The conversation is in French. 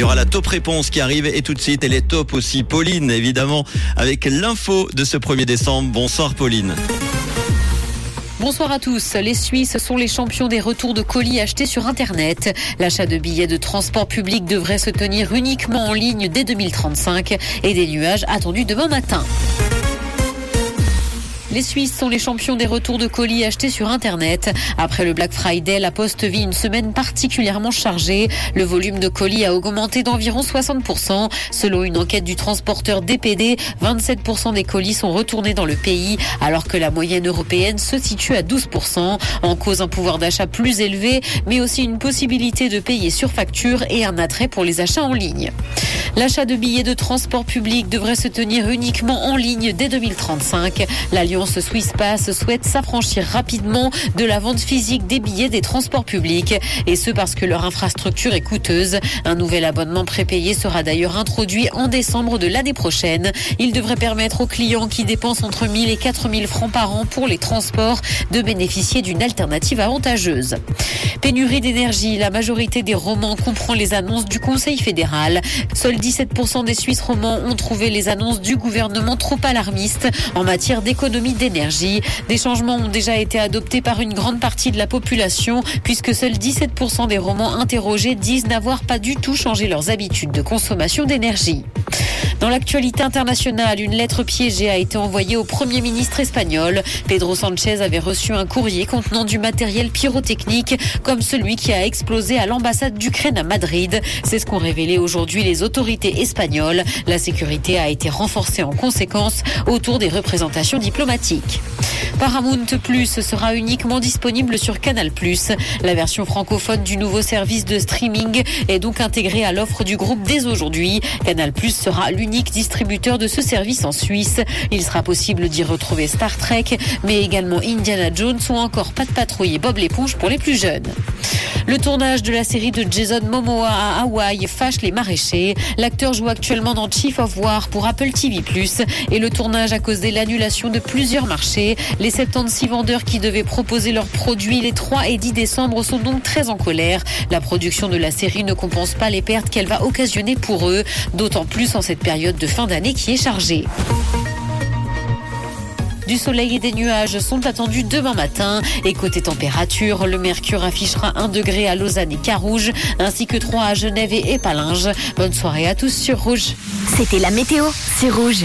Il y aura la top réponse qui arrive et tout de suite, elle est top aussi. Pauline, évidemment, avec l'info de ce 1er décembre. Bonsoir Pauline. Bonsoir à tous. Les Suisses sont les champions des retours de colis achetés sur Internet. L'achat de billets de transport public devrait se tenir uniquement en ligne dès 2035 et des nuages attendus demain matin. Les Suisses sont les champions des retours de colis achetés sur Internet. Après le Black Friday, la Poste vit une semaine particulièrement chargée. Le volume de colis a augmenté d'environ 60%. Selon une enquête du transporteur DPD, 27% des colis sont retournés dans le pays, alors que la moyenne européenne se situe à 12%. En cause un pouvoir d'achat plus élevé, mais aussi une possibilité de payer sur facture et un attrait pour les achats en ligne. L'achat de billets de transport public devrait se tenir uniquement en ligne dès 2035. L'alliance Swiss Pass souhaite s'affranchir rapidement de la vente physique des billets des transports publics et ce parce que leur infrastructure est coûteuse. Un nouvel abonnement prépayé sera d'ailleurs introduit en décembre de l'année prochaine. Il devrait permettre aux clients qui dépensent entre 1000 et 4000 francs par an pour les transports de bénéficier d'une alternative avantageuse. Pénurie d'énergie, la majorité des romans comprend les annonces du Conseil fédéral. Seuls 17% des Suisses romans ont trouvé les annonces du gouvernement trop alarmistes en matière d'économie d'énergie. Des changements ont déjà été adoptés par une grande partie de la population puisque seuls 17% des romans interrogés disent n'avoir pas du tout changé leurs habitudes de consommation d'énergie. Dans l'actualité internationale, une lettre piégée a été envoyée au Premier ministre espagnol. Pedro Sanchez avait reçu un courrier contenant du matériel pyrotechnique comme celui qui a explosé à l'ambassade d'Ukraine à Madrid. C'est ce qu'ont révélé aujourd'hui les autorités espagnoles. La sécurité a été renforcée en conséquence autour des représentations diplomatiques. Paramount Plus sera uniquement disponible sur Canal+. La version francophone du nouveau service de streaming est donc intégrée à l'offre du groupe dès aujourd'hui. Canal+ sera l'unique distributeur de ce service en Suisse. Il sera possible d'y retrouver Star Trek, mais également Indiana Jones ou encore Pat Patrouille et Bob l'éponge pour les plus jeunes. Le tournage de la série de Jason Momoa à Hawaï fâche les maraîchers. L'acteur joue actuellement dans Chief of War pour Apple TV+, et le tournage a causé l'annulation de plusieurs marchés. Les 76 vendeurs qui devaient proposer leurs produits les 3 et 10 décembre sont donc très en colère. La production de la série ne compense pas les pertes qu'elle va occasionner pour eux, d'autant plus en cette période de fin d'année qui est chargée. Du soleil et des nuages sont attendus demain matin. Et côté température, le mercure affichera 1 degré à Lausanne et Carouge, ainsi que 3 à Genève et Épalinges. Bonne soirée à tous sur Rouge. C'était la météo, c'est Rouge.